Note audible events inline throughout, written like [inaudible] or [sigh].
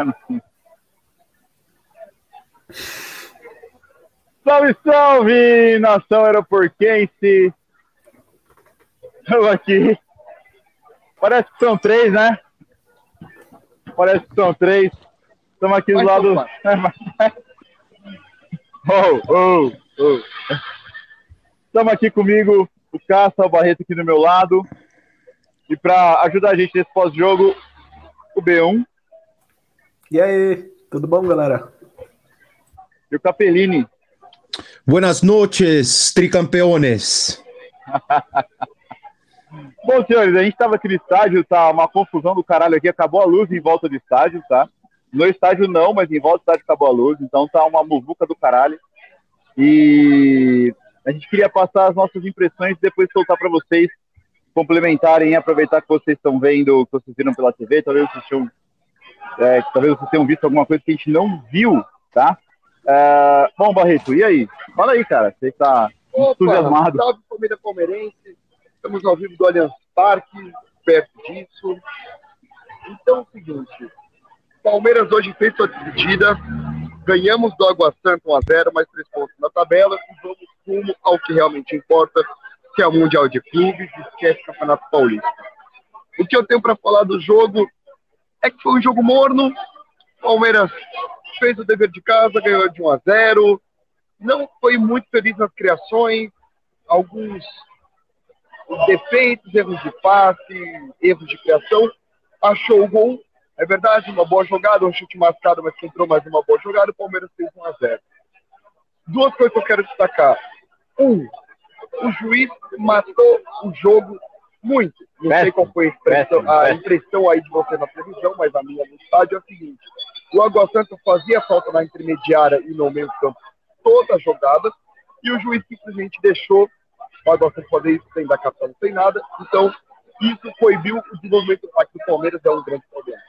assim. Salve, salve, nação aeroportense! Estamos aqui. Parece que são três, né? Parece que são três. Estamos aqui do lado. [laughs] oh, oh, oh. Estamos aqui comigo, o Caça, o Barreto aqui do meu lado. E para ajudar a gente nesse pós-jogo, o B1. E aí, tudo bom, galera? E o Capellini. Buenas noches, tricampeones. [laughs] Bom, senhores, a gente estava aqui no estádio, tá uma confusão do caralho aqui, acabou a luz em volta do estádio, tá? No estádio não, mas em volta do estádio acabou a luz, então tá uma muvuca do caralho. E a gente queria passar as nossas impressões e depois soltar para vocês complementarem, aproveitar que vocês estão vendo, que vocês viram pela TV, talvez vocês tenham, é, talvez vocês tenham visto alguma coisa que a gente não viu, tá? É, bom, Barreto, e aí? Fala aí, cara, você está entusiasmado. Salve, família palmeirense, estamos ao vivo do Allianz Parque, perto disso. Então é o seguinte, Palmeiras hoje fez sua despedida, ganhamos do Água Santa 1x0, mais três pontos na tabela e vamos rumo ao que realmente importa, que é o Mundial de Clubes, esquece o Campeonato Paulista. O que eu tenho para falar do jogo é que foi um jogo morno, Palmeiras fez o dever de casa, ganhou de 1 a 0 não foi muito feliz nas criações, alguns defeitos, erros de passe, erros de criação, achou o gol, é verdade, uma boa jogada, um chute mascado, mas que entrou mais uma boa jogada, o Palmeiras fez 1 a 0 Duas coisas que eu quero destacar. Um, o juiz matou o jogo muito. Não péssimo, sei qual foi a impressão, péssimo, a impressão aí de você na televisão, mas a minha no estádio é a seguinte. O Água Santa fazia falta na intermediária e no meio campo toda a jogada, e o juiz simplesmente deixou o Água Santa fazer isso sem dar cartão, sem nada. Então, isso proibiu o desenvolvimento do ataque do Palmeiras, é um grande problema.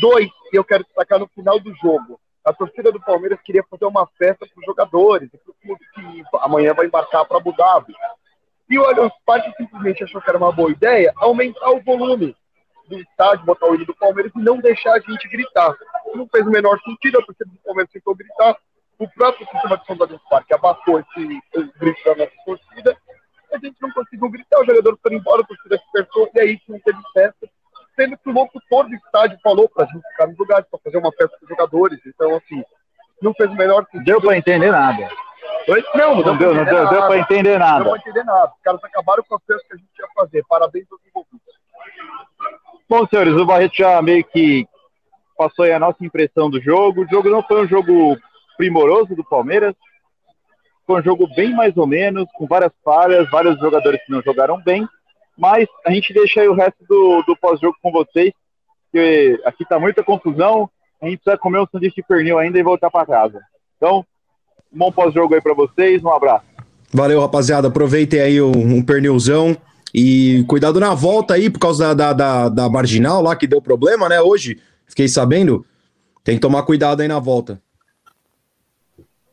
Dois, e eu quero destacar no final do jogo. A torcida do Palmeiras queria fazer uma festa para os jogadores, para o que amanhã vai embarcar para Abu Dhabi. E o Allianz Parque simplesmente achou que era uma boa ideia aumentar o volume do estádio, botar o hino do Palmeiras e não deixar a gente gritar. Não fez o menor sentido, a torcida do Palmeiras tentou gritar. O próprio sistema de som do Allianz Parque abafou esse, grito da nossa torcida. A gente não conseguiu gritar, os jogadores foram embora, a torcida dispersou e aí não teve festa. Sendo que o locutor do estádio falou para a gente ficar nos lugares, para fazer uma festa com os jogadores. Então, assim, não fez o menor sentido. Deu para entender nada. Oi? Não, não, não deu, não deu, deu para entender nada. Não deu entender nada. Os caras acabaram a festa que a gente ia fazer. Parabéns aos envolvidos. Bom, senhores, o Barreto já meio que passou aí a nossa impressão do jogo. O jogo não foi um jogo primoroso do Palmeiras. Foi um jogo bem mais ou menos, com várias falhas, vários jogadores que não jogaram bem. Mas a gente deixa aí o resto do, do pós-jogo com vocês, porque aqui tá muita confusão. A gente precisa comer um sanduíche de pernil ainda e voltar para casa. Então, bom pós-jogo aí para vocês, um abraço. Valeu, rapaziada. Aproveitem aí um, um pernilzão e cuidado na volta aí, por causa da, da, da, marginal lá que deu problema, né? Hoje, fiquei sabendo. Tem que tomar cuidado aí na volta.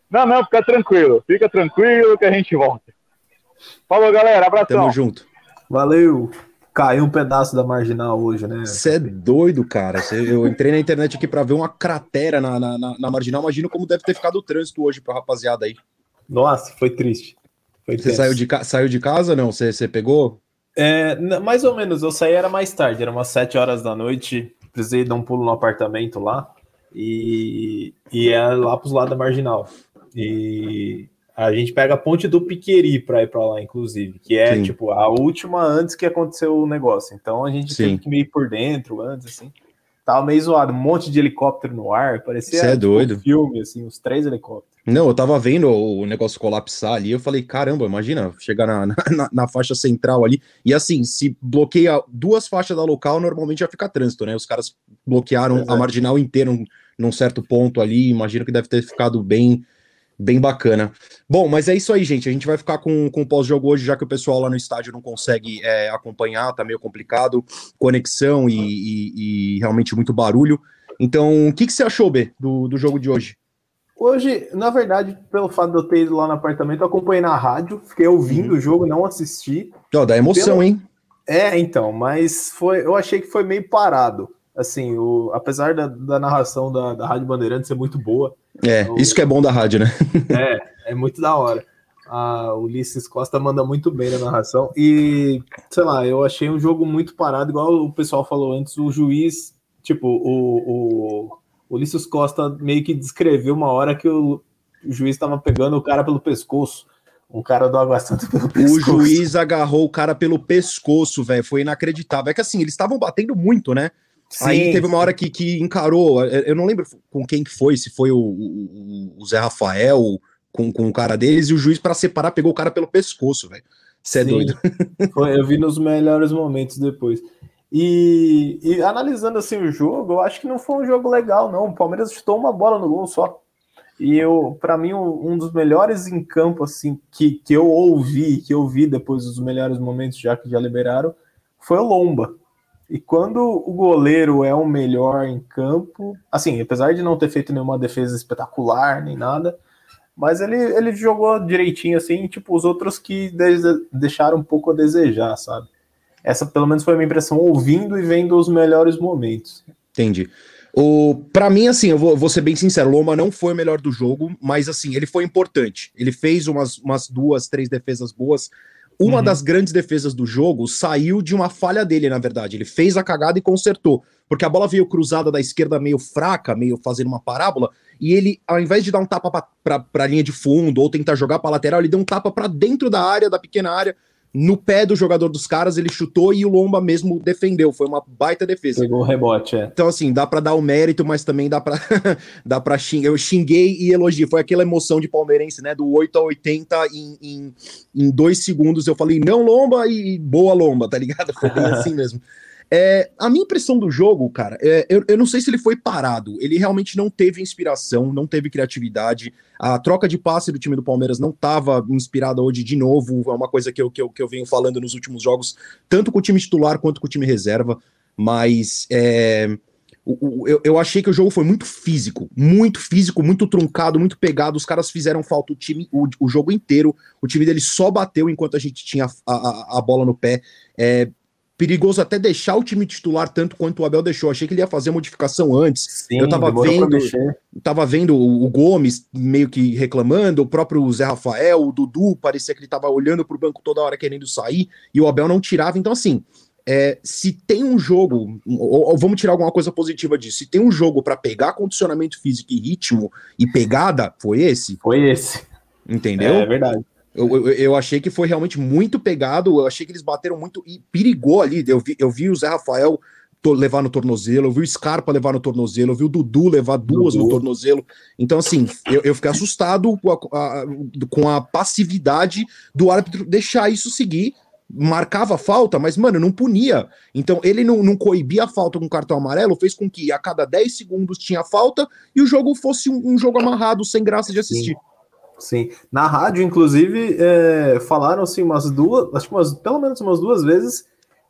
Não, não, fica tranquilo. Fica tranquilo que a gente volta. Falou, galera. Abração. Tamo junto. Valeu. Caiu um pedaço da marginal hoje, né? Você é doido, cara. Eu entrei na internet aqui para ver uma cratera na, na, na, marginal. Imagino como deve ter ficado o trânsito hoje pra rapaziada aí. Nossa, foi triste. Você saiu de, saiu de casa não? Você, você pegou? É, mais ou menos, eu saí era mais tarde, era umas 7 horas da noite, precisei dar um pulo no apartamento lá, e, e é lá pros lados da Marginal. E a gente pega a ponte do Piqueri para ir para lá, inclusive, que é Sim. tipo a última antes que aconteceu o negócio. Então a gente Sim. teve que ir por dentro antes, assim. Tava meio zoado, um monte de helicóptero no ar, parecia é tipo, doido. Um filme, assim, uns três helicópteros. Não, eu tava vendo o negócio colapsar ali, eu falei, caramba, imagina, chegar na, na, na, faixa central ali, e assim, se bloqueia duas faixas da local, normalmente já fica trânsito, né? Os caras bloquearam a marginal inteira num, num certo ponto ali, imagino que deve ter ficado bem bem bacana. Bom, mas é isso aí, gente. A gente vai ficar com, com o pós-jogo hoje, já que o pessoal lá no estádio não consegue é, acompanhar, tá meio complicado, conexão e, e, e realmente muito barulho. Então, o que, que você achou, B, do, do jogo de hoje? Hoje, na verdade, pelo fato de eu ter ido lá no apartamento, eu acompanhei na rádio, fiquei ouvindo uhum. o jogo, não assisti. Ó, dá emoção, pelo... hein? É, então, mas foi, eu achei que foi meio parado. Assim, o, apesar da, da narração da, da Rádio Bandeirantes ser muito boa. É, o, isso que é bom da rádio, né? [laughs] é, é muito da hora. A Ulisses Costa manda muito bem na narração. E, sei lá, eu achei um jogo muito parado, igual o pessoal falou antes, o juiz, tipo, o, o, o Ulisses Costa meio que descreveu uma hora que o, o juiz estava pegando o cara pelo pescoço. O cara do Água Santa pelo pescoço. O juiz agarrou o cara pelo pescoço, velho. Foi inacreditável. É que assim, eles estavam batendo muito, né? Sim, Aí teve uma hora que, que encarou, eu não lembro com quem que foi, se foi o, o, o Zé Rafael com, com o cara deles, e o juiz, para separar, pegou o cara pelo pescoço, velho. Você é doido. [laughs] Eu vi nos melhores momentos depois. E, e, analisando assim o jogo, eu acho que não foi um jogo legal, não. O Palmeiras chutou uma bola no gol só. E eu, para mim, um dos melhores em campo, assim, que, que eu ouvi, que eu vi depois dos melhores momentos, já que já liberaram, foi o Lomba. E quando o goleiro é o melhor em campo, assim, apesar de não ter feito nenhuma defesa espetacular nem nada, mas ele, ele jogou direitinho, assim, tipo, os outros que deixaram um pouco a desejar, sabe? Essa, pelo menos, foi a minha impressão, ouvindo e vendo os melhores momentos. Entendi. O, para mim, assim, eu vou, vou, ser bem sincero, Loma não foi o melhor do jogo, mas assim, ele foi importante. Ele fez umas, umas duas, três defesas boas. Uma uhum. das grandes defesas do jogo saiu de uma falha dele, na verdade. Ele fez a cagada e consertou. Porque a bola veio cruzada da esquerda meio fraca, meio fazendo uma parábola, e ele, ao invés de dar um tapa para a linha de fundo ou tentar jogar para lateral, ele deu um tapa para dentro da área, da pequena área, no pé do jogador dos caras, ele chutou e o Lomba mesmo defendeu. Foi uma baita defesa. Pegou o rebote, é. Então, assim, dá para dar o mérito, mas também dá para [laughs] dá para xingar. Eu xinguei e elogiei. Foi aquela emoção de palmeirense, né? Do 8 a 80 em, em, em dois segundos. Eu falei, não, Lomba, e boa Lomba, tá ligado? Foi bem [laughs] assim mesmo. É, a minha impressão do jogo, cara, é, eu, eu não sei se ele foi parado. Ele realmente não teve inspiração, não teve criatividade. A troca de passe do time do Palmeiras não estava inspirada hoje de novo. É uma coisa que eu, que, eu, que eu venho falando nos últimos jogos, tanto com o time titular quanto com o time reserva. Mas é, eu, eu achei que o jogo foi muito físico, muito físico, muito truncado, muito pegado. Os caras fizeram falta o time o, o jogo inteiro. O time dele só bateu enquanto a gente tinha a, a, a bola no pé. É, perigoso até deixar o time titular tanto quanto o Abel deixou. Achei que ele ia fazer modificação antes. Sim, eu tava vendo, tava vendo o Gomes meio que reclamando, o próprio Zé Rafael, o Dudu, parecia que ele tava olhando pro banco toda hora querendo sair e o Abel não tirava. Então assim, é, se tem um jogo, ou, ou, vamos tirar alguma coisa positiva disso, se tem um jogo para pegar condicionamento físico e ritmo e pegada, foi esse? Foi esse. Entendeu? É, é verdade. Eu, eu, eu, achei que foi realmente muito pegado, eu achei que eles bateram muito e perigou ali. Eu vi, eu vi o Zé Rafael levar no tornozelo, eu vi o Scarpa levar no tornozelo, eu vi o Dudu levar duas Dudu. no tornozelo. Então, assim, eu, eu fiquei assustado com a, a, com a passividade do árbitro deixar isso seguir. Marcava a falta, mas, mano, não punia. Então, ele não, não coibia a falta com cartão amarelo, fez com que a cada 10 segundos tinha falta e o jogo fosse um, um jogo amarrado, sem graça de assistir. Sim. Sim. Na rádio, inclusive, é, falaram assim umas duas, acho que umas, pelo menos umas duas vezes,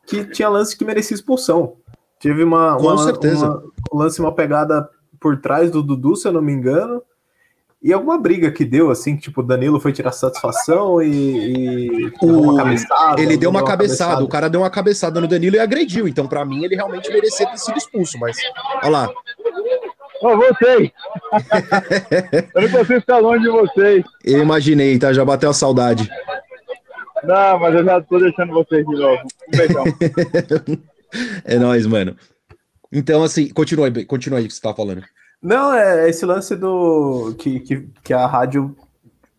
que tinha lance que merecia expulsão. Tive uma, Com uma, certeza. Uma, um lance, uma pegada por trás do Dudu, se eu não me engano. E alguma briga que deu, assim, tipo, Danilo foi tirar satisfação e. e o... cabeçada, ele deu uma, cabeçada, cabeçada, o cara deu uma cabeçada no Danilo e agrediu. Então, para mim, ele realmente merecia ter sido expulso. Mas, olha lá, Ó, voltei. [laughs] eu não consigo ficar longe de vocês. Eu imaginei, tá? Já bateu a saudade. Não, mas eu já tô deixando vocês de novo. Um beijão. [laughs] é nóis, mano. Então, assim, continua aí, continua aí que você tá falando. Não, é esse lance do. que, que, que a rádio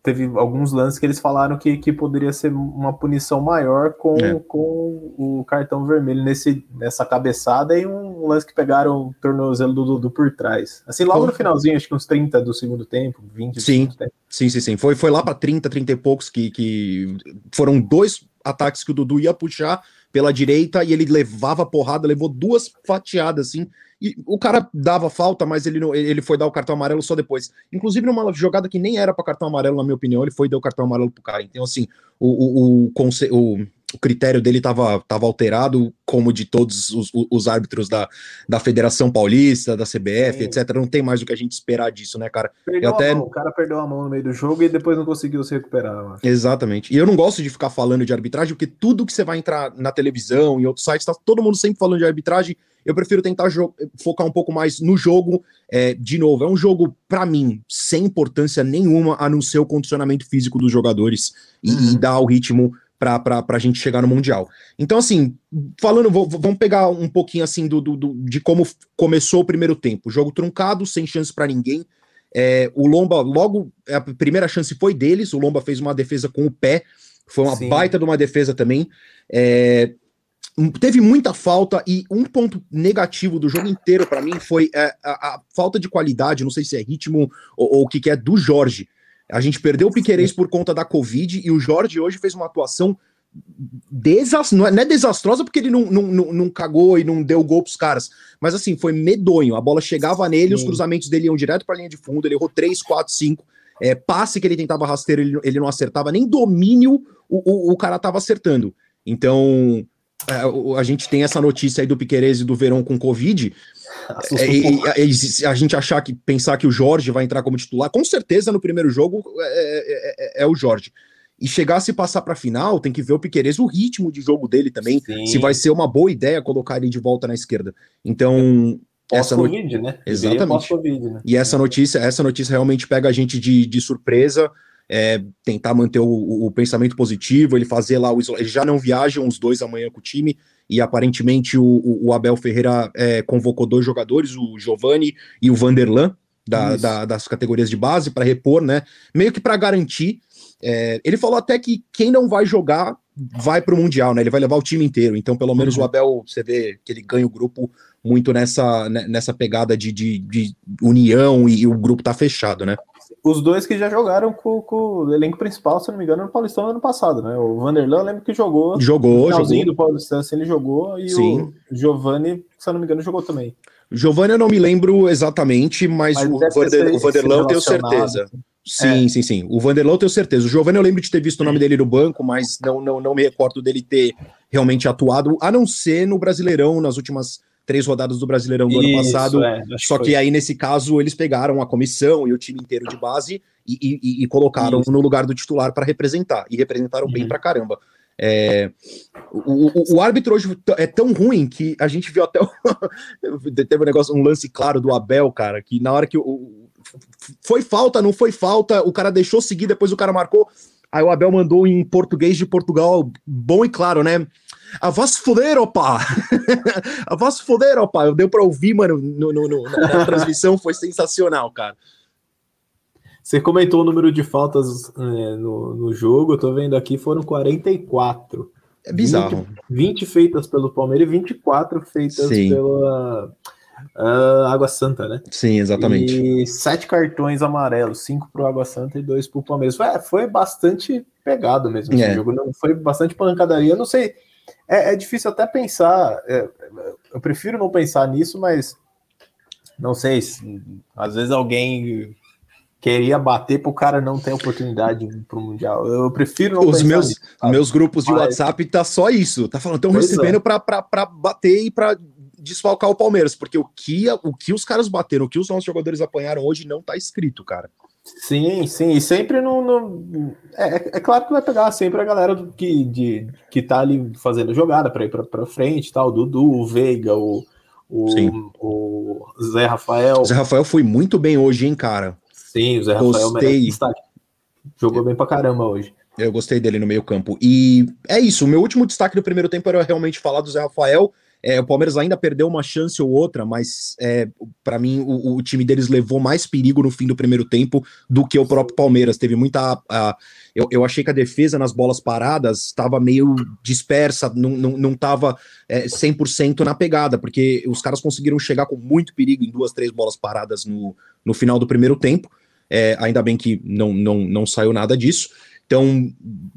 teve alguns lances que eles falaram que, que poderia ser uma punição maior com, é. com o cartão vermelho nesse, nessa cabeçada e um lance que pegaram o tornozelo do Dudu por trás. Assim, logo no finalzinho, acho que uns 30 do segundo tempo, 20 do sim, segundo tempo. Sim, sim, sim. Foi, foi lá para 30, 30 e poucos que, que foram dois ataques que o Dudu ia puxar pela direita e ele levava porrada, levou duas fatiadas assim e o cara dava falta, mas ele, não, ele foi dar o cartão amarelo só depois. Inclusive, numa jogada que nem era para cartão amarelo, na minha opinião, ele foi e deu o cartão amarelo pro cara. Então, assim, o, o, o, o o critério dele estava tava alterado, como de todos os, os, árbitros da, da Federação Paulista, da CBF, Sim. etc. Não tem mais o que a gente esperar disso, né, cara? Perdeu até... o cara perdeu a mão no meio do jogo e depois não conseguiu se recuperar. Exatamente. E eu não gosto de ficar falando de arbitragem, porque tudo que você vai entrar na televisão, em outros sites, tá todo mundo sempre falando de arbitragem. Eu prefiro tentar focar um pouco mais no jogo. É, de novo, é um jogo, para mim, sem importância nenhuma, a não ser o condicionamento físico dos jogadores e, uhum. e dar o ritmo para a gente chegar no Mundial. Então, assim, falando, vou, vamos pegar um pouquinho assim do, do, do, de como começou o primeiro tempo. Jogo truncado, sem chance para ninguém. É, o Lomba, logo, a primeira chance foi deles. O Lomba fez uma defesa com o pé, foi uma Sim. baita de uma defesa também. É, teve muita falta e um ponto negativo do jogo inteiro para mim foi é, a, a, falta de qualidade, não sei se é ritmo ou, o que, que é, do Jorge. A gente perdeu o Piquerez por conta da Covid e o Jorge hoje fez uma atuação desastrosa, não é desastrosa porque ele não, não, não, não, cagou e não deu gol pros caras, mas assim, foi medonho. A bola chegava nele, Sim. os cruzamentos dele iam direto pra linha de fundo, ele errou 3, 4, 5. É, passe que ele tentava rasteiro, ele, ele não acertava, nem domínio o, o, o cara tava acertando. Então, é, a gente tem essa notícia aí do Piquerez e do Verão com Covid. É, e, a gente achar que pensar que o Jorge vai entrar como titular, com certeza no primeiro jogo é, é, é o Jorge. E chegar a se passar para a final, tem que ver o Piquerez, o ritmo de jogo dele também, Sim. se vai ser uma boa ideia colocar ele de volta na esquerda. Então, essa notícia, né? Exatamente. Né? E essa notícia, essa notícia realmente pega a gente de, de surpresa é, tentar manter o, o, pensamento positivo, ele fazer lá o ele já não viaja uns dois amanhã com o time, e aparentemente o, o Abel Ferreira é, convocou dois jogadores, o Giovani e o Vanderlan, da, da, das categorias de base, para repor, né? Meio que para garantir. É, ele falou até que quem não vai jogar vai para o Mundial, né? Ele vai levar o time inteiro. Então, pelo menos uhum. o Abel, você vê que ele ganha o grupo muito nessa, né, nessa pegada de, de, de união e, e, o grupo tá fechado, né? Os dois que já jogaram com, com, o elenco principal, se não me engano, no Paulistão no ano passado, né? O Vanderlan, eu lembro que jogou. Jogou, jogou. do Paulistão, assim, ele jogou, e Sim. o Giovanni, se eu não me engano, jogou também. Giovanni eu não me lembro exatamente, mas, mas o, Vander, o Vanderlan eu tenho certeza. Sim, é. sim, sim. O Vanderlan eu tenho certeza. O Giovanni eu lembro de ter visto o nome dele no banco, mas não, não, não me recordo dele ter realmente atuado, a não ser no Brasileirão, nas últimas três rodadas do Brasileirão do Isso, ano passado. É, só que, que aí, nesse caso, eles pegaram a comissão e o time inteiro de base e, e, e colocaram Isso. no lugar do titular para representar. E representaram uhum. bem pra caramba. É, o, o, o, árbitro hoje é tão ruim que a gente viu até. [laughs] O, teve um negócio, um lance claro do Abel, cara, que na hora que o, foi falta, não foi falta, o cara deixou seguir, depois o cara marcou. Aí o Abel mandou em português de Portugal, bom e claro, né? A voz foder, opa! [laughs] a voz foder, opa! Deu pra ouvir, mano, no, no, no, na transmissão, foi sensacional, cara. Você comentou o número de faltas é, no, no jogo, eu tô vendo aqui, foram 44. É bizarro. 20, 20 feitas pelo Palmeiras e 24 feitas Sim. pela uh, Água Santa, né? Sim, exatamente. E sete cartões amarelos, cinco pro Água Santa e dois pro Palmeiras. Foi, foi bastante pegado mesmo esse é. jogo, não foi bastante pancadaria. Eu não sei é, é difícil até pensar. É, eu prefiro não pensar nisso, mas não sei se às vezes alguém queria bater para o cara não ter oportunidade para o mundial. Eu prefiro não Os meus nisso, meus grupos de mas... WhatsApp tá só isso. Tá falando, estão recebendo é. para bater e para desfalcar o Palmeiras, porque o que o que os caras bateram, o que os nossos jogadores apanharam hoje não tá escrito, cara. Sim, sim, e sempre no. no é, é, é, claro que vai pegar sempre a galera do, que, de, que tá ali fazendo jogada para ir para frente, tal, o Dudu, o Veiga, o, o, o, Zé Rafael. Zé Rafael foi muito bem hoje, hein, cara? Sim, o Zé Rafael Gostei. Jogou bem pra caramba hoje. Eu gostei dele no meio campo. E é isso, o meu último destaque do primeiro tempo era realmente falar do Zé Rafael. É, o Palmeiras ainda perdeu uma chance ou outra, mas é, para mim o, o, time deles levou mais perigo no fim do primeiro tempo do que o próprio Palmeiras. Teve muita. eu, eu, achei que a defesa nas bolas paradas estava meio dispersa, não, não, não tava é, 100% na pegada, porque os caras conseguiram chegar com muito perigo em duas, três bolas paradas no, no final do primeiro tempo. É, ainda bem que não, não, não saiu nada disso. Então,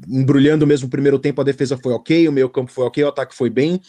embrulhando mesmo o primeiro tempo, a defesa foi ok, o meio campo foi ok, o ataque foi bem.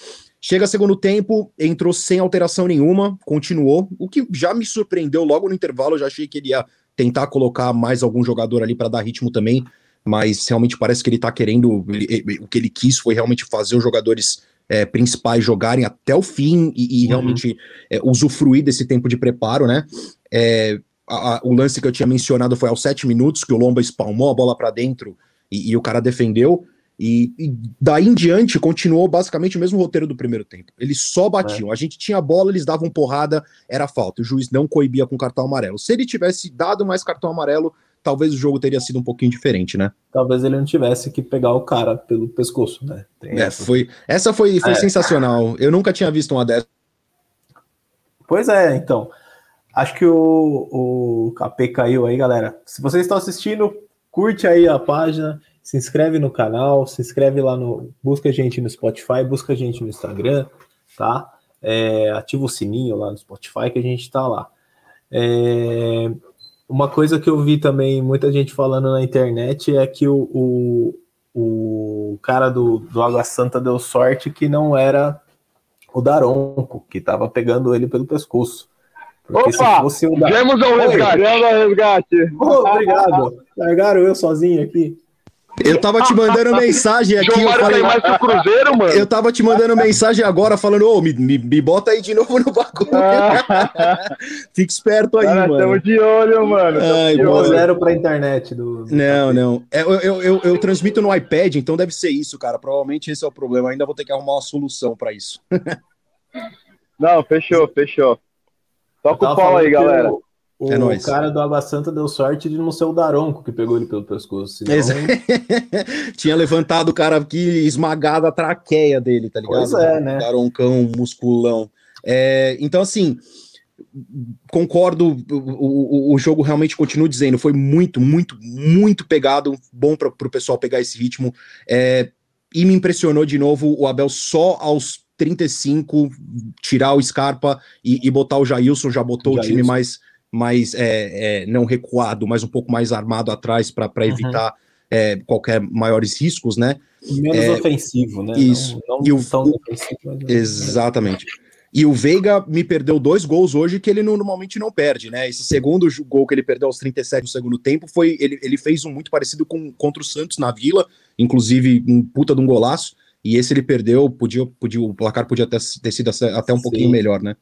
Chega segundo tempo, entrou sem alteração nenhuma, continuou, o que já me surpreendeu logo no intervalo. Eu já achei que ele ia tentar colocar mais algum jogador ali para dar ritmo também. mas realmente parece que ele tá querendo. Ele, o que ele quis foi realmente fazer os jogadores é, principais jogarem até o fim e, e uhum. realmente é, usufruir desse tempo de preparo, né? É, a, a, o lance que eu tinha mencionado foi aos sete minutos, que o Lomba espalmou a bola para dentro e, e, o cara defendeu. E, e, daí em diante continuou basicamente o mesmo roteiro do primeiro tempo. Eles só batiam. É. A gente tinha a bola, eles davam porrada, era falta. O juiz não coibia com cartão amarelo. Se ele tivesse dado mais cartão amarelo, talvez o jogo teria sido um pouquinho diferente, né? Talvez ele não tivesse que pegar o cara pelo pescoço, né? é, essa. foi, essa foi, foi é. sensacional. Eu nunca tinha visto uma dessa. Pois é, então. Acho que o, o KP caiu aí, galera. Se vocês estão assistindo, curte aí a página, se inscreve no canal, se inscreve lá no. Busca a gente no Spotify, busca a gente no Instagram, tá? É, ativa o sininho lá no Spotify que a gente tá lá. É, uma coisa que eu vi também muita gente falando na internet é que o, o, o cara do, do Água Santa deu sorte que não era o Daronco, que estava pegando ele pelo pescoço. Porque Opa! Se fosse o Daronco... ao resgate! ao resgate! Oh, obrigado! Largaram eu sozinho aqui. Eu tava te mandando [laughs] mensagem aqui. João eu falei, mais pro Cruzeiro, mano. Eu tava te mandando mensagem agora falando, ô, me, me, me, bota aí de novo no bagulho. [laughs] Ah. Fique esperto aí, Cara, mano. Tamo de olho, mano. Ai, de olho. zero pra internet. Do... Não, não. É, eu, eu, eu, eu, transmito no iPad, então deve ser isso, cara. Provavelmente esse é o problema. Ainda vou ter que arrumar uma solução pra isso. não, fechou, fechou. Toca o pau aí, galera. Eu... O é nóis. cara do Água Santa deu sorte de não ser o Daronco que pegou ele pelo pescoço. Senão... [laughs] Tinha levantado o cara aqui esmagado a traqueia dele, tá ligado? Pois é, né? Daroncão, musculão. É, então, assim, concordo, o, o, o, jogo realmente continua dizendo, foi muito, muito, muito pegado, bom para o pessoal pegar esse ritmo. É, e me impressionou de novo o Abel só aos 35 tirar o Scarpa e, e botar o Jailson, já botou o, o time mais mais é, é, não recuado, mas um pouco mais armado atrás para uhum. evitar é, qualquer maiores riscos, né? Menos é, ofensivo, né? Isso. Não, não e o, o exatamente. E o Veiga me perdeu dois gols hoje que ele normalmente não perde, né? Esse segundo gol que ele perdeu aos 37 do segundo tempo foi. Ele, ele fez um muito parecido com contra o Santos na Vila, inclusive um puta de um golaço. E esse ele perdeu, podia, podia, o placar podia ter, ter sido até um Sim. pouquinho melhor, né?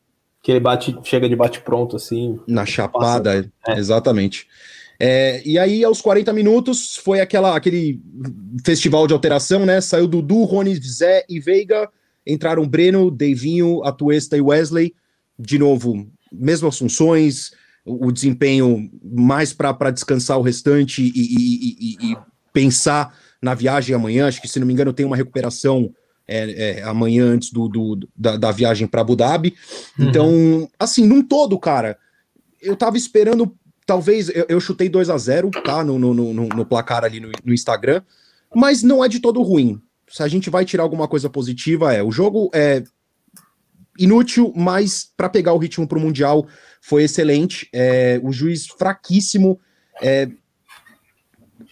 Que ele bate, chega de bate pronto assim. Na chapada, é. exatamente. É, e aí, aos 40 minutos, foi aquela, aquele festival de alteração, né? Saiu Dudu, Rony, Zé e Veiga, entraram Breno, Deivinho, Atuesta e Wesley. De novo, mesmas funções, o, desempenho mais para descansar o restante e, e, e, e, pensar na viagem amanhã. Acho que, se não me engano, tem uma recuperação é, é, amanhã antes do, do da, da, viagem para Abu Dhabi. Uhum. Então, assim, num todo, cara, eu tava esperando, talvez, eu, eu chutei 2 a 0 tá? No, no, no, no placar ali no, no, Instagram, mas não é de todo ruim. Se a gente vai tirar alguma coisa positiva, é o jogo é inútil, mas para pegar o ritmo para o Mundial foi excelente. É, o juiz fraquíssimo. É,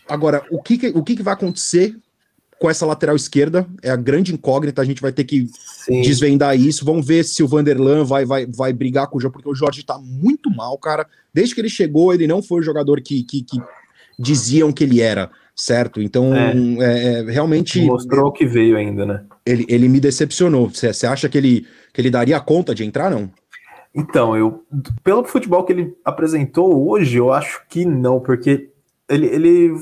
agora, o que, que o que, que vai acontecer com essa lateral esquerda, é a grande incógnita, a gente vai ter que Sim. desvendar isso. Vamos ver se o Vanderlan vai, vai, vai brigar com o Jorge, porque o Jorge tá muito mal, cara. Desde que ele chegou, ele não foi o jogador que, que, que diziam que ele era, certo? Então, é. É, é, realmente. Mostrou que veio ainda, né? Ele, ele me decepcionou. Você acha que ele, que ele daria conta de entrar, não? Então, eu, pelo futebol que ele apresentou hoje, eu acho que não, porque ele, ele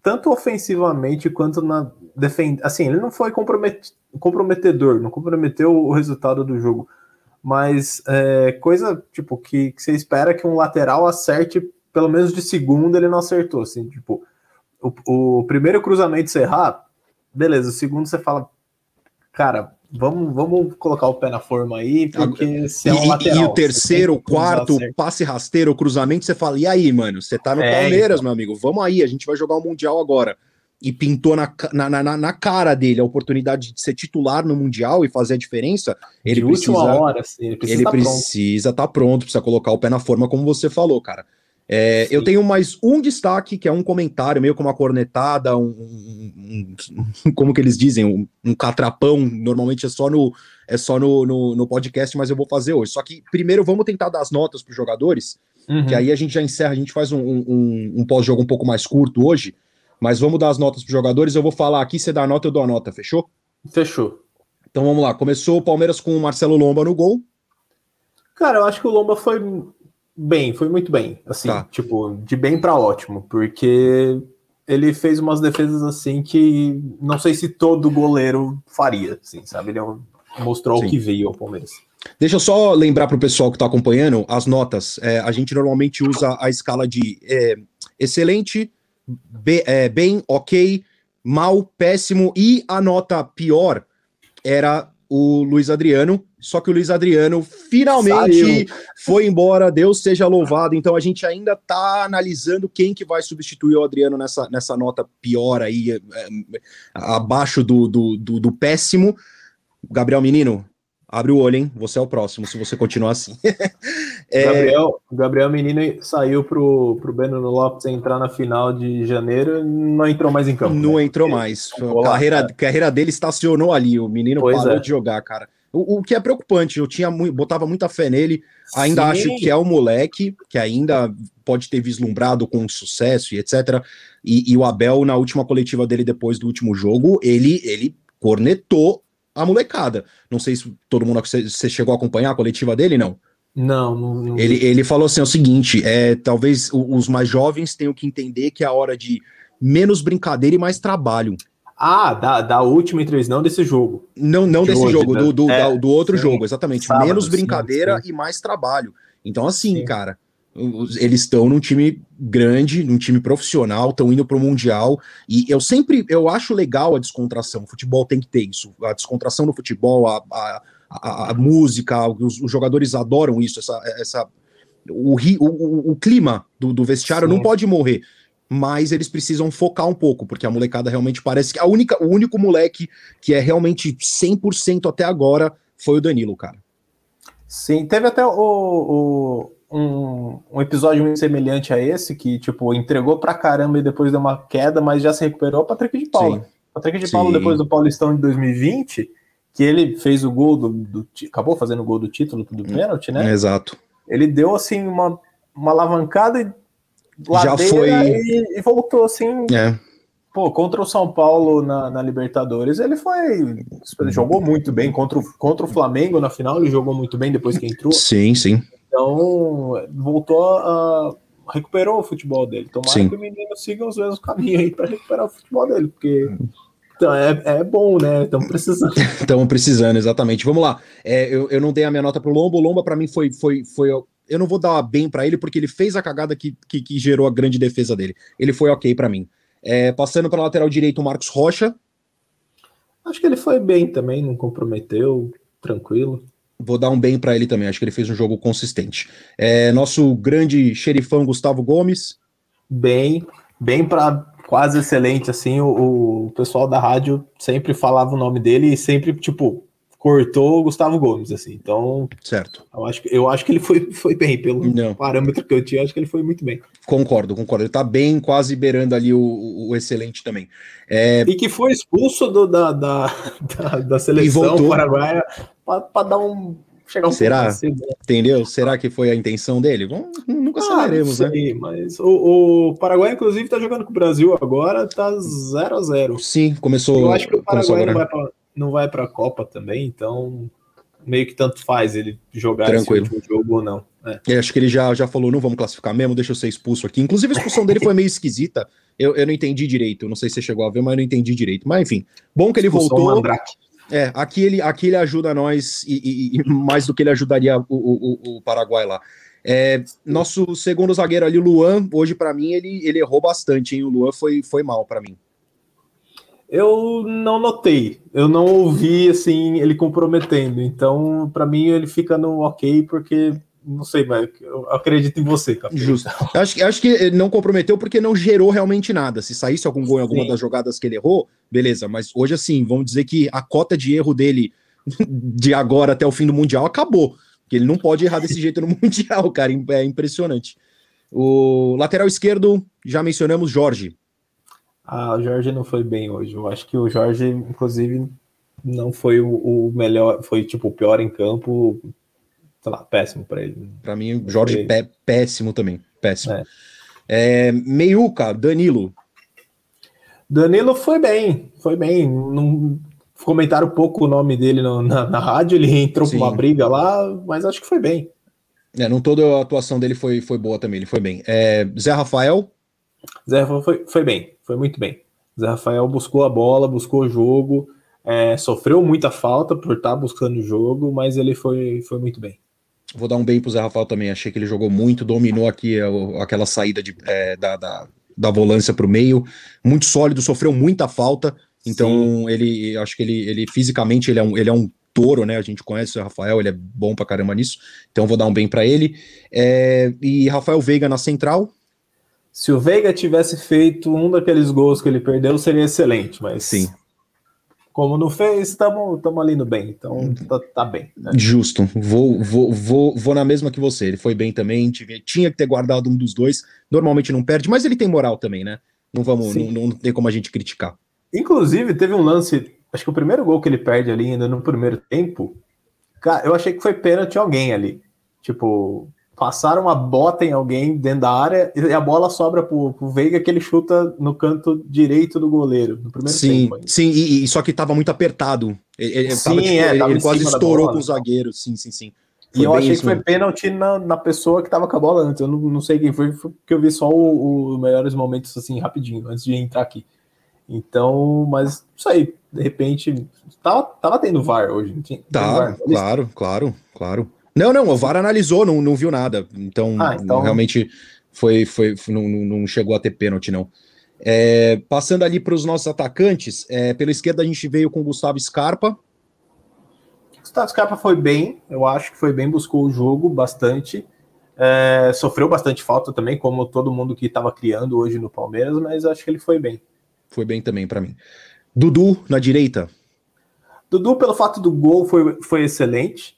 tanto ofensivamente quanto na defend... assim, ele não foi compromet... comprometedor, não comprometeu o resultado do jogo, mas é, coisa tipo que, que, você espera que um lateral acerte pelo menos de segundo, ele não acertou, assim, tipo, o, o primeiro cruzamento você errar, beleza, o segundo você fala, cara, vamos, vamos colocar o pé na forma aí, porque se é um e, lateral. E o terceiro, o quarto, passe rasteiro, cruzamento, você fala, e aí, mano, você tá no é, Palmeiras, então. meu amigo, vamos aí, a gente vai jogar o Mundial agora. E pintou na, na, na, na, cara dele a oportunidade de ser titular no Mundial e fazer a diferença. Ele de precisa, hora, assim, ele precisa estar tá precisa tá pronto, precisa colocar o pé na forma, como você falou, cara. É, eu tenho mais um destaque, que é um comentário, meio como uma cornetada, um, um, um como que eles dizem, um, um, catrapão, normalmente é só, no, é só no, no, no, podcast, mas eu vou fazer hoje. Só que primeiro vamos tentar dar as notas para os jogadores, uhum. que aí a gente já encerra, a gente faz um, um pós-jogo um pouco mais curto hoje, Mas vamos dar as notas para os jogadores. Eu vou falar aqui, você dá a nota, eu dou a nota, fechou? Fechou. Então vamos lá. Começou o Palmeiras com o Marcelo Lomba no gol. Cara, eu acho que o Lomba foi bem, foi muito bem. Assim, tá. tipo, de bem para ótimo, porque ele fez umas defesas assim que não sei se todo goleiro faria, assim, sabe? Ele mostrou Sim. o que veio ao Palmeiras. Deixa eu só lembrar para o pessoal que está acompanhando as notas. É, a gente normalmente usa a escala de é, excelente, be, é, bem, ok, mal, péssimo e a nota pior era o Luiz Adriano. Só que o Luiz Adriano finalmente Saiu. foi embora, Deus seja louvado. Então a gente ainda está analisando quem que vai substituir o Adriano nessa, nessa nota pior aí, é, é, abaixo do, do, do, do péssimo. Gabriel Menino, Abre o olho, hein? Você é o próximo, se você continuar assim. [laughs] é... Gabriel, Gabriel Menino saiu pro, pro Beno Lopes entrar na final de janeiro e não entrou mais em campo. Não né? entrou mais. A carreira, carreira dele estacionou ali. O menino pois parou é. de jogar, cara. O, o, que é preocupante, eu tinha botava muita fé nele. Ainda Sim. acho que é um moleque que ainda pode ter vislumbrado com sucesso e etc. E, e o Abel, na última coletiva dele depois do último jogo, ele, ele cornetou a molecada. Não sei se todo mundo você chegou a acompanhar a coletiva dele, não. Não, não, não. Ele, ele falou assim: é o seguinte: é, talvez os mais jovens tenham que entender que é a hora de menos brincadeira e mais trabalho. Ah, da, da última entrevista, não desse jogo. Não, não de desse hoje, jogo, né? do, do, é, do outro sim, jogo, exatamente. Sábado, menos brincadeira sim, sim. e mais trabalho. Então, assim, cara, eles estão num time grande, num time profissional, estão indo para o Mundial, e eu sempre, eu acho legal a descontração, o futebol tem que ter isso, a descontração no futebol, a, a, a, a música, os, os, jogadores adoram isso, essa, essa o, o, o clima do, do vestiário Sim. não pode morrer, mas eles precisam focar um pouco, porque a molecada realmente parece que a única, o único moleque que é realmente 100% até agora foi o Danilo, cara. Sim, teve até o, o um, um episódio muito semelhante a esse, que, tipo, entregou pra caramba e depois deu uma queda, mas já se recuperou, Patrick de Paulo. Sim. Patrick de Sim. Paulo, depois do Paulistão de 2020, que ele fez o gol do, do acabou fazendo o gol do título do pênalti, né? Exato. Ele deu assim uma, uma alavancada e já foi e, e voltou assim. É. Pô, contra o São Paulo na, na, Libertadores, ele foi. jogou muito bem. Contra o, contra o Flamengo na final, ele jogou muito bem depois que entrou. Sim, sim. Então, voltou a. recuperou o futebol dele. Tomara Sim. que o menino siga os mesmos caminhos aí para recuperar o futebol dele, porque. Então, é, é bom, né? Estamos precisando. [laughs] Estamos precisando, exatamente. Vamos lá. É, eu, eu não dei a minha nota pro Lombo. O Lomba, para mim, foi, foi, foi. Eu não vou dar bem para ele, porque ele fez a cagada que, que, que, gerou a grande defesa dele. Ele foi ok para mim. É, passando para lateral direito, o Marcos Rocha. Acho que ele foi bem também, não comprometeu, tranquilo. Vou dar um bem para ele também, acho que ele fez um jogo consistente. É, nosso grande xerifão Gustavo Gomes. Bem, bem para quase excelente, assim, o, o, pessoal da rádio sempre falava o nome dele e sempre, tipo, cortou o Gustavo Gomes, assim, então... Certo. Eu acho, eu acho que ele foi, foi bem, pelo Não. parâmetro que eu tinha, acho que ele foi muito bem. Concordo, concordo, ele tá bem, quase beirando ali o, o excelente também. É... E que foi expulso do, da, da, [laughs] da, da seleção paraguaia para dar um. Chegar um Será? Né? Entendeu? Será que foi a intenção dele? Vamos, nunca ah, saberemos, né? Mas o, o, Paraguai, inclusive, tá jogando com o Brasil agora, tá 0 a 0 Sim, começou. Eu acho que o Paraguai não vai, pra, não vai pra Copa também, então meio que tanto faz ele jogar Tranquilo. esse último jogo ou não. É. Eu acho que ele já, já falou, não vamos classificar mesmo, deixa eu ser expulso aqui. Inclusive, a expulsão dele foi meio esquisita. Eu, eu não entendi direito. Não sei se você chegou a ver, mas eu não entendi direito. Mas enfim, bom que ele expulsão voltou. Mandrake. É, aqui ele, aqui ele ajuda nós e, e, e mais do que ele ajudaria o, o, o Paraguai lá. É, nosso segundo zagueiro ali, o Luan, hoje para mim ele, ele errou bastante, hein? O Luan foi, foi mal para mim. Eu não notei, eu não ouvi assim ele comprometendo, então para mim ele fica no ok porque não sei, mas eu acredito em você, Capitão. Justo. Acho, acho que não comprometeu porque não gerou realmente nada. Se saísse algum gol em alguma Sim. das jogadas que ele errou, beleza. Mas hoje, assim, vamos dizer que a cota de erro dele [laughs] de agora até o fim do Mundial acabou. Que ele não pode errar desse jeito no [laughs] Mundial, cara. É impressionante. O lateral esquerdo, já mencionamos Jorge. Ah, o Jorge não foi bem hoje. Eu acho que o Jorge, inclusive, não foi o, o melhor, foi tipo o pior em campo sei lá, péssimo para ele. Para mim, Jorge péssimo também, péssimo. É. É, Meiuca, Danilo. Danilo foi bem, foi bem. Não, comentaram pouco o nome dele no, na, na, rádio, ele entrou com uma briga lá, mas acho que foi bem. É, não toda a atuação dele foi, foi boa também, ele foi bem. É, Zé Rafael? Zé Rafael foi, foi bem, foi muito bem. Zé Rafael buscou a bola, buscou o jogo, é, sofreu muita falta por estar buscando o jogo, mas ele foi, foi muito bem. Vou dar um bem pro Zé Rafael também. Achei que ele jogou muito, dominou aqui aquela saída de, é, da, da, da volância para o meio. Muito sólido, sofreu muita falta. Então, Sim. ele acho que ele, ele fisicamente ele é, um, ele é um touro, né? A gente conhece o Rafael, ele é bom pra caramba nisso. Então, vou dar um bem para ele. É, e Rafael Veiga na central. Se o Veiga tivesse feito um daqueles gols que ele perdeu, seria excelente, mas. Sim. Como não fez, estamos ali no bem, então tá, tá bem. Né? Justo, vou, vou, vou, vou na mesma que você. Ele foi bem também, tinha que ter guardado um dos dois. Normalmente não perde, mas ele tem moral também, né? Não vamos, não, não, tem como a gente criticar. Inclusive, teve um lance, acho que o primeiro gol que ele perde ali, ainda no primeiro tempo, cara, eu achei que foi pênalti alguém ali. Tipo, passaram uma bota em alguém dentro da área e a bola sobra pro, pro Veiga que ele chuta no canto direito do goleiro, no primeiro sim, tempo. Sim, e, e, só que tava muito apertado. Ele, sim, tava, tipo, é, ele, ele quase estourou com o zagueiro, sim, sim, sim. Foi e eu achei que foi pênalti na, na pessoa que tava com a bola antes. Eu não, não sei quem foi, porque eu vi só os melhores momentos assim, rapidinho, antes de entrar aqui. Então, mas isso aí, de repente, tava, tava tendo VAR hoje. Tinha, tá, VAR, claro, claro, claro. Não, não, o VAR analisou, não, não viu nada. Então, ah, então... realmente foi, foi, não, não chegou a ter pênalti, não. É, passando ali para os nossos atacantes, é, pela esquerda a gente veio com o Gustavo Scarpa. Gustavo Scarpa foi bem, eu acho que foi bem, buscou o jogo bastante. É, sofreu bastante falta também, como todo mundo que estava criando hoje no Palmeiras, mas acho que ele foi bem. Foi bem também para mim. Dudu na direita. Dudu, pelo fato do gol, foi, foi excelente.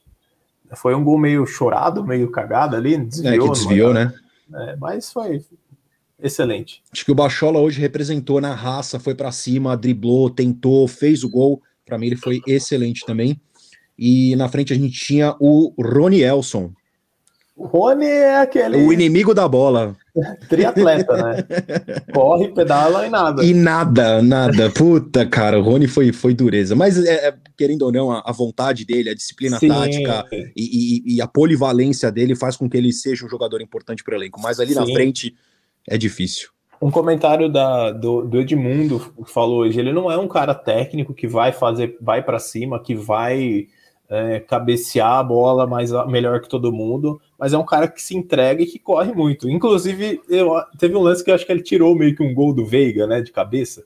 Foi um gol meio chorado, meio cagado ali, desviou. É, que desviou, né? É, mas foi excelente. Acho que o Bachola hoje representou na raça, foi para cima, driblou, tentou, fez o gol. Para mim ele foi excelente também. E na frente a gente tinha o Rony Elson. O Rony é aquele. O inimigo da bola. [laughs] Triatleta, né? Corre, pedala e nada. E nada, nada. Puta, cara, o Rony foi, foi dureza. Mas, é, é querendo ou não, a, a, vontade dele, a disciplina Sim. tática e, e, e, a polivalência dele faz com que ele seja um jogador importante para o elenco. Mas ali Sim. na frente é difícil. Um comentário da, do, do Edmundo falou hoje: ele não é um cara técnico que vai fazer, vai para cima, que vai é, cabecear a bola mais melhor que todo mundo, mas é um cara que se entrega e que corre muito. Inclusive, eu, teve um lance que eu acho que ele tirou meio que um gol do Veiga, né, de cabeça.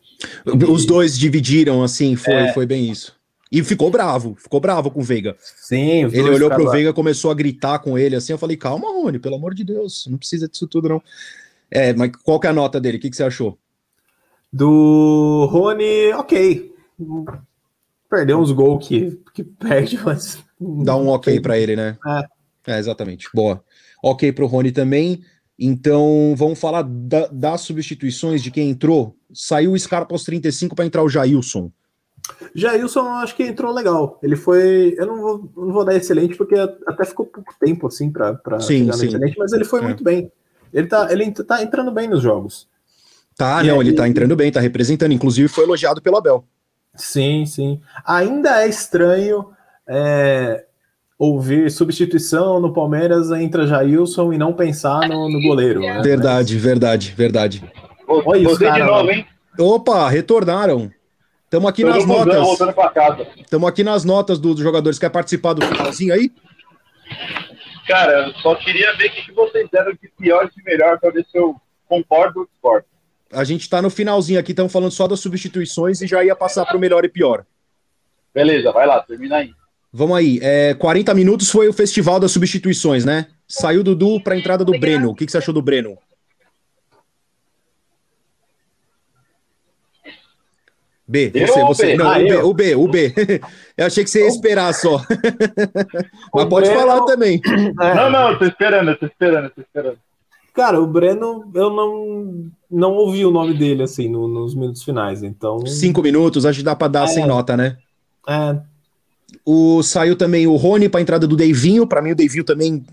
Os dois dividiram, assim, foi, é... foi bem isso. E ficou bravo, ficou bravo com o Veiga. Sim, ele olhou pro Veiga, começou a gritar com ele assim. Eu falei, calma, Rony, pelo amor de Deus, não precisa disso tudo, não. É, mas qual que é a nota dele? O que, que você achou? Do Rony, ok perdeu uns gols que, que perde, [laughs] mas. Dá um ok para ele, né? É. é. exatamente. Boa. Ok para o Rony também. Então, vamos falar da, das substituições de quem entrou. Saiu o Scarpa aos 35 para entrar o Jailson. Jailson, acho que entrou legal. Ele foi. Eu não vou, não vou dar excelente, porque até ficou pouco tempo assim para chegar sim. excelente, mas ele foi é. muito bem. Ele tá, ele tá entrando bem nos jogos. Tá, e não, ele tá entrando bem, tá representando. Inclusive, foi elogiado pelo Abel. Sim, sim. Ainda é estranho é, ouvir substituição no Palmeiras entra Jailson e não pensar no, no goleiro. Né? Verdade, verdade, verdade. Olha os cara, de novo, hein? Opa, retornaram. Estamos aqui Tô nas notas. Estamos aqui nas notas dos jogadores. Quer participar do finalzinho aí? Cara, só queria ver o que vocês deram de pior e de melhor para ver se eu concordo ou discordo a gente está no finalzinho aqui, estamos falando só das substituições e já ia passar para o melhor e pior. Beleza, vai lá, termina aí. Vamos aí. É, 40 minutos foi o festival das substituições, né? Saiu Dudu para a entrada do Breno. O que, que você achou do Breno? B, você, você. Não, ah, o, B, o B, o B. [laughs] Eu achei que você ia esperar só. [laughs] Mas pode Breno... falar também. Não, não, tô esperando, tô esperando, tô esperando. Cara, o Breno, eu não, não ouvi o nome dele, assim, no, nos minutos finais, então... Cinco minutos, acho que dá pra dar é, sem nota, né? É. O, saiu também o Rony pra entrada do Deivinho, pra mim o Deivinho também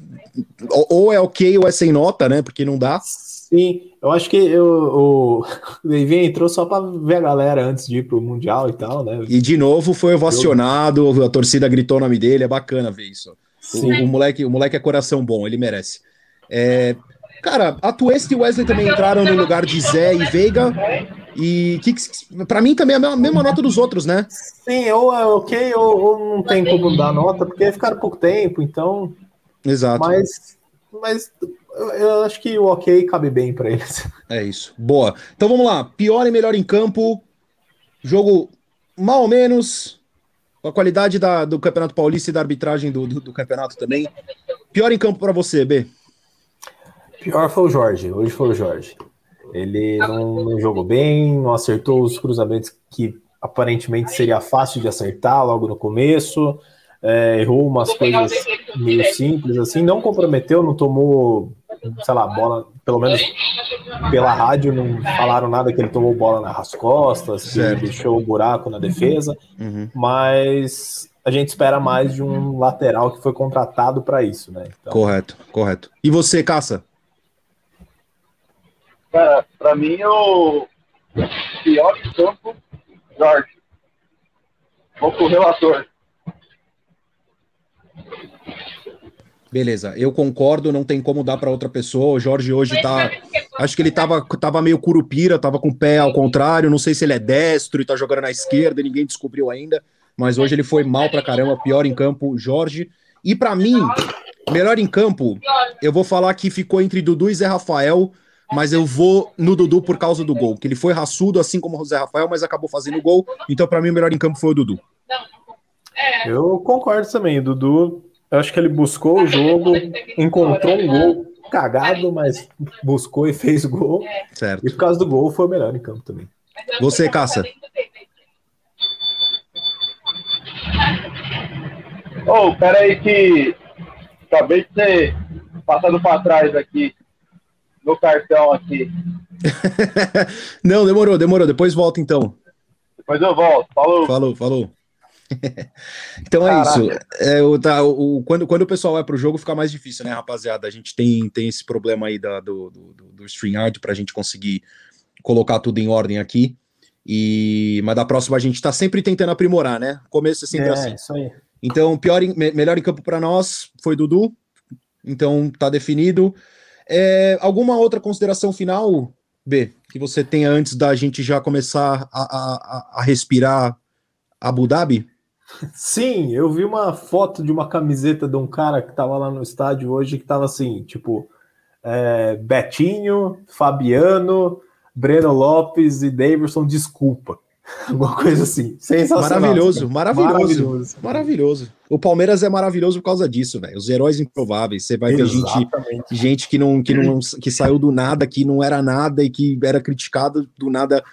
ou é ok ou é sem nota, né, porque não dá. Sim, eu acho que eu, o, [laughs] o Davi entrou só para ver a galera antes de ir pro Mundial e tal, né? E de novo foi ovacionado, a torcida gritou o nome dele, é bacana ver isso. O, o, moleque, o moleque é coração bom, ele merece. É, cara, a Twist e Wesley também entraram no lugar de Zé e Veiga. E que, para mim também é a mesma, mesma, nota dos outros, né? Sim, ou é ok, ou, ou não tem como dar nota, porque ficaram pouco tempo, então. Exato. Mas, mas eu acho que o ok cabe bem para eles. É isso. Boa. Então vamos lá. Pior e melhor em campo. Jogo mal ou menos. A qualidade da, do Campeonato Paulista e da arbitragem do, do, do campeonato também. Pior em campo para você, B? Pior foi o Jorge. Hoje foi o Jorge. Ele não, não jogou bem, não acertou os cruzamentos que aparentemente seria fácil de acertar logo no começo. É, errou umas coisas meio simples, assim, não comprometeu, não tomou sei lá, bola, pelo menos pela rádio não falaram nada que ele tomou bola nas costas, que ele deixou o buraco na defesa, uhum. mas a gente espera mais de um lateral que foi contratado para isso, né? Então... Correto, correto. E você, Caça? Cara, para mim o pior campo, Jorge. Vou pro relator. Beleza, eu concordo, não tem como dar para outra pessoa. O Jorge hoje tá. Acho que ele tava, tava meio curupira, tava com o pé ao contrário. Não sei se ele é destro e tá jogando na esquerda, ninguém descobriu ainda. Mas hoje ele foi mal pra caramba, pior em campo, Jorge. E para mim, melhor em campo, eu vou falar que ficou entre Dudu e Zé Rafael, mas eu vou no Dudu por causa do gol, que ele foi raçudo, assim como o Zé Rafael, mas acabou fazendo gol. Então, para mim, o melhor em campo foi o Dudu. Eu concordo também. O Dudu eu acho que ele buscou o jogo, encontrou um gol cagado, mas buscou e fez gol. Certo. E por causa do gol foi o melhor em campo também. Você, Caça. Ô, oh, peraí que acabei de ser passado para trás aqui no cartão aqui. [laughs] Não, demorou, demorou. Depois volta então. Depois eu volto. Falou. Falou, falou. [laughs] então Caraca. é isso. É, o, tá, o, quando, quando o pessoal vai para o jogo fica mais difícil, né, rapaziada? A gente tem, tem esse problema aí da, do, do, do StreamYard para a gente conseguir colocar tudo em ordem aqui. E mas da próxima a gente está sempre tentando aprimorar, né? começo é sempre é, assim. Isso aí. Então, pior em, melhor em campo para nós foi Dudu. Então tá definido. É, alguma outra consideração final, B, que você tenha antes da gente já começar a, a, a respirar Abu Dhabi? Sim, eu vi uma foto de uma camiseta de um cara que tava lá no estádio hoje que tava assim, tipo, é, Betinho, Fabiano, Breno Lopes e Davidson, desculpa. [laughs] Alguma coisa assim. Sensacional. Maravilhoso, maravilhoso, maravilhoso. Maravilhoso. O Palmeiras é maravilhoso por causa disso, velho. Os heróis improváveis. Você vai Exatamente. ver gente, gente que não, que não que saiu do nada, que não era nada e que era criticado do nada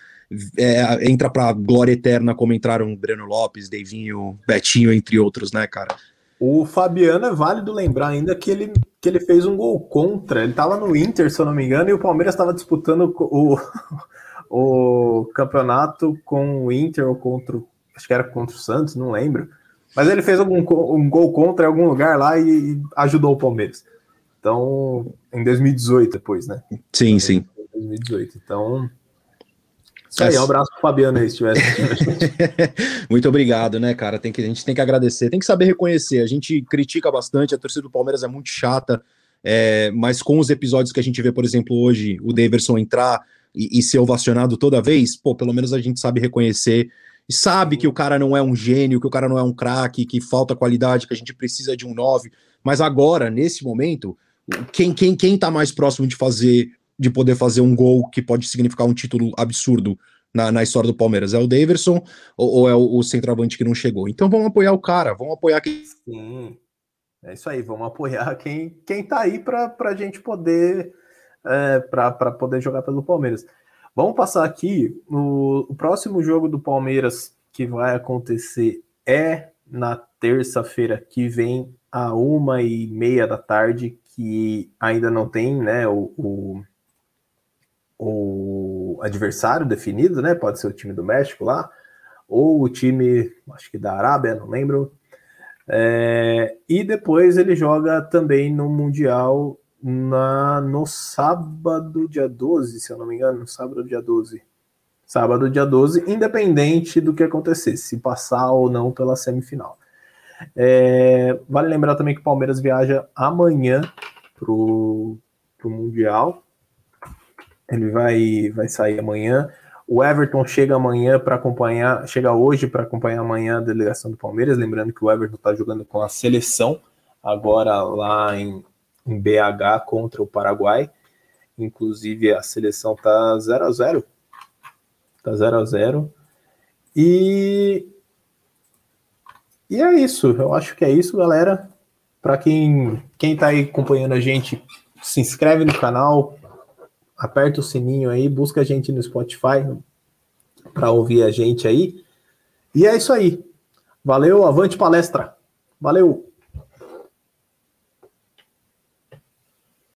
é, entra pra glória eterna, como entraram Breno Lopes, Deivinho, Betinho, entre outros, né, cara? O Fabiano é válido lembrar ainda que ele, que ele fez um gol contra. Ele tava no Inter, se eu não me engano, e o Palmeiras estava disputando o, o campeonato com o Inter ou contra. Acho que era contra o Santos, não lembro. Mas ele fez algum, um gol contra em algum lugar lá e, e ajudou o Palmeiras. Então, em 2018, depois, né? Sim, sim. 2018. Então, isso aí, um abraço pro Fabiano aí, se tivesse. [laughs] Muito obrigado, né, cara? Tem que, a gente tem que agradecer, tem que saber reconhecer. A gente critica bastante, a torcida do Palmeiras é muito chata, é, mas com os episódios que a gente vê, por exemplo, hoje, o Daverson entrar e, e ser ovacionado toda vez, pô, pelo menos a gente sabe reconhecer e sabe que o cara não é um gênio, que o cara não é um craque, que falta qualidade, que a gente precisa de um 9. Mas agora, nesse momento, quem, quem, quem tá mais próximo de fazer de poder fazer um gol que pode significar um título absurdo na, na história do Palmeiras? É o Daverson ou, ou é o, o, centroavante que não chegou? Então vamos apoiar o cara, vamos apoiar quem. Sim, é isso aí, vamos apoiar quem, quem tá aí para a gente poder é, para poder jogar pelo Palmeiras. Vamos passar aqui no o próximo jogo do Palmeiras que vai acontecer é na terça-feira que vem a uma e meia da tarde, que ainda não tem né, o, o o adversário definido, né? Pode ser o time do México lá, ou o time, acho que da Arábia, não lembro. É, e depois ele joga também no Mundial na, no sábado, dia 12, se eu não me engano, no sábado, dia 12. Sábado, dia 12, independente do que acontecer, se passar ou não pela semifinal. É, vale lembrar também que o Palmeiras viaja amanhã pro, pro Mundial. Ele vai, vai sair amanhã. O Everton chega amanhã para acompanhar, chega hoje para acompanhar amanhã a delegação do Palmeiras. Lembrando que o Everton está jogando com a seleção agora lá em, em BH contra o Paraguai. Inclusive a seleção tá 0 a 0 Tá 0 a 0 E e é isso. Eu acho que é isso, galera. Para quem quem tá aí acompanhando a gente, se inscreve no canal, aperta o sininho aí, busca a gente no Spotify para ouvir a gente aí. E é isso aí. Valeu, avante palestra. Valeu.